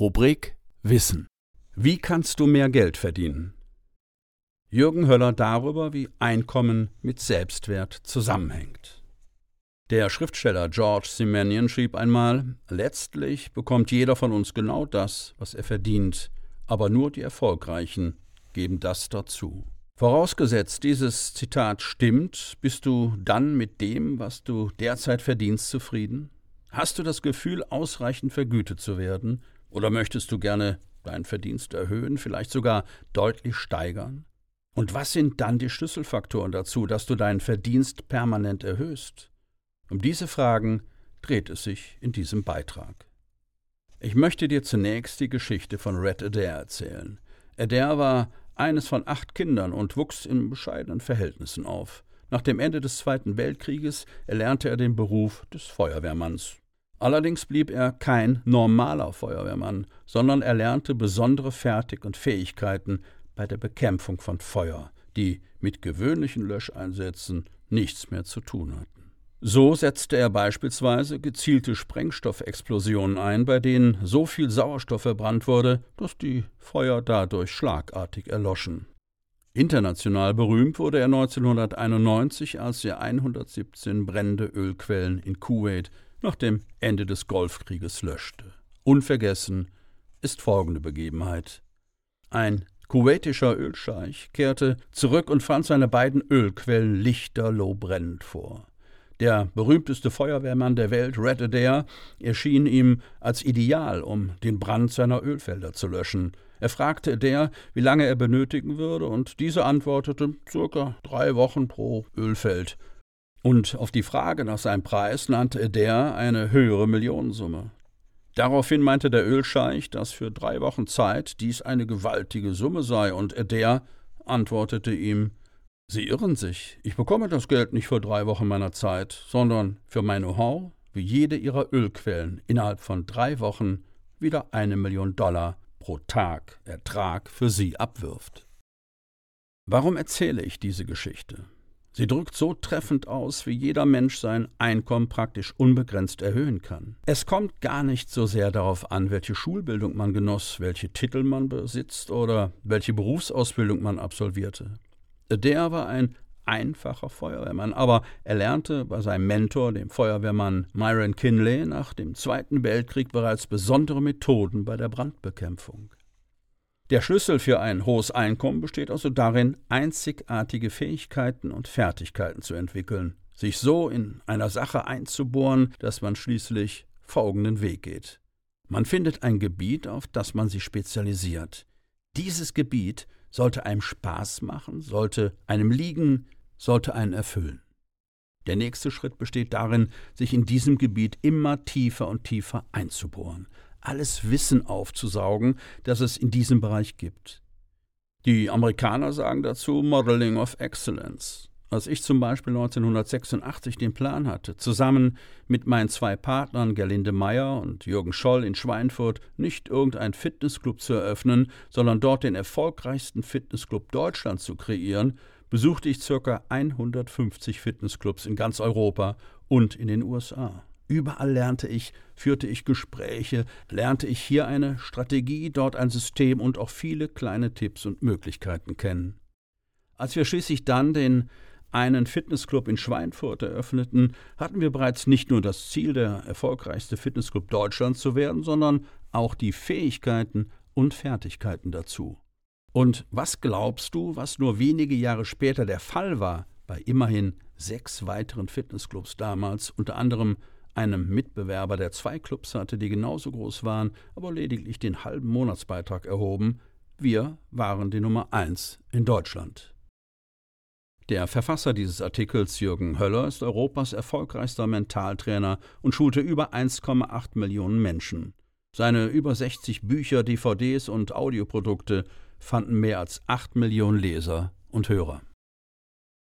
Rubrik Wissen. Wie kannst du mehr Geld verdienen? Jürgen Höller darüber, wie Einkommen mit Selbstwert zusammenhängt. Der Schriftsteller George Simenon schrieb einmal, letztlich bekommt jeder von uns genau das, was er verdient, aber nur die Erfolgreichen geben das dazu. Vorausgesetzt, dieses Zitat stimmt, bist du dann mit dem, was du derzeit verdienst, zufrieden? Hast du das Gefühl, ausreichend vergütet zu werden? Oder möchtest du gerne deinen Verdienst erhöhen, vielleicht sogar deutlich steigern? Und was sind dann die Schlüsselfaktoren dazu, dass du deinen Verdienst permanent erhöhst? Um diese Fragen dreht es sich in diesem Beitrag. Ich möchte dir zunächst die Geschichte von Red Adair erzählen. Adair war eines von acht Kindern und wuchs in bescheidenen Verhältnissen auf. Nach dem Ende des Zweiten Weltkrieges erlernte er den Beruf des Feuerwehrmanns. Allerdings blieb er kein normaler Feuerwehrmann, sondern erlernte besondere Fertig- und Fähigkeiten bei der Bekämpfung von Feuer, die mit gewöhnlichen Löscheinsätzen nichts mehr zu tun hatten. So setzte er beispielsweise gezielte Sprengstoffexplosionen ein, bei denen so viel Sauerstoff verbrannt wurde, dass die Feuer dadurch schlagartig erloschen. International berühmt wurde er 1991, als er 117 brennende Ölquellen in Kuwait nach dem Ende des Golfkrieges löschte. Unvergessen ist folgende Begebenheit. Ein kuwaitischer Ölscheich kehrte zurück und fand seine beiden Ölquellen lichterloh brennend vor. Der berühmteste Feuerwehrmann der Welt, Red Adair, erschien ihm als Ideal, um den Brand seiner Ölfelder zu löschen. Er fragte Adair, wie lange er benötigen würde, und dieser antwortete circa drei Wochen pro Ölfeld. Und auf die Frage nach seinem Preis nannte Adair eine höhere Millionensumme. Daraufhin meinte der Ölscheich, dass für drei Wochen Zeit dies eine gewaltige Summe sei, und Adair antwortete ihm Sie irren sich, ich bekomme das Geld nicht für drei Wochen meiner Zeit, sondern für mein Know-how, wie jede Ihrer Ölquellen innerhalb von drei Wochen wieder eine Million Dollar pro Tag Ertrag für Sie abwirft. Warum erzähle ich diese Geschichte? Sie drückt so treffend aus, wie jeder Mensch sein Einkommen praktisch unbegrenzt erhöhen kann. Es kommt gar nicht so sehr darauf an, welche Schulbildung man genoss, welche Titel man besitzt oder welche Berufsausbildung man absolvierte. Der war ein einfacher Feuerwehrmann, aber er lernte bei seinem Mentor, dem Feuerwehrmann Myron Kinley, nach dem Zweiten Weltkrieg bereits besondere Methoden bei der Brandbekämpfung. Der Schlüssel für ein hohes Einkommen besteht also darin, einzigartige Fähigkeiten und Fertigkeiten zu entwickeln, sich so in einer Sache einzubohren, dass man schließlich folgenden Weg geht. Man findet ein Gebiet, auf das man sich spezialisiert. Dieses Gebiet sollte einem Spaß machen, sollte einem liegen, sollte einen erfüllen. Der nächste Schritt besteht darin, sich in diesem Gebiet immer tiefer und tiefer einzubohren, alles Wissen aufzusaugen, das es in diesem Bereich gibt. Die Amerikaner sagen dazu Modeling of Excellence. Als ich zum Beispiel 1986 den Plan hatte, zusammen mit meinen zwei Partnern Gerlinde Meyer und Jürgen Scholl in Schweinfurt nicht irgendein Fitnessclub zu eröffnen, sondern dort den erfolgreichsten Fitnessclub Deutschlands zu kreieren, besuchte ich ca. 150 Fitnessclubs in ganz Europa und in den USA. Überall lernte ich, führte ich Gespräche, lernte ich hier eine Strategie, dort ein System und auch viele kleine Tipps und Möglichkeiten kennen. Als wir schließlich dann den einen Fitnessclub in Schweinfurt eröffneten, hatten wir bereits nicht nur das Ziel, der erfolgreichste Fitnessclub Deutschlands zu werden, sondern auch die Fähigkeiten und Fertigkeiten dazu. Und was glaubst du, was nur wenige Jahre später der Fall war, bei immerhin sechs weiteren Fitnessclubs damals, unter anderem einem Mitbewerber, der zwei Clubs hatte, die genauso groß waren, aber lediglich den halben Monatsbeitrag erhoben. Wir waren die Nummer eins in Deutschland. Der Verfasser dieses Artikels, Jürgen Höller, ist Europas erfolgreichster Mentaltrainer und schulte über 1,8 Millionen Menschen. Seine über 60 Bücher, DVDs und Audioprodukte fanden mehr als 8 Millionen Leser und Hörer.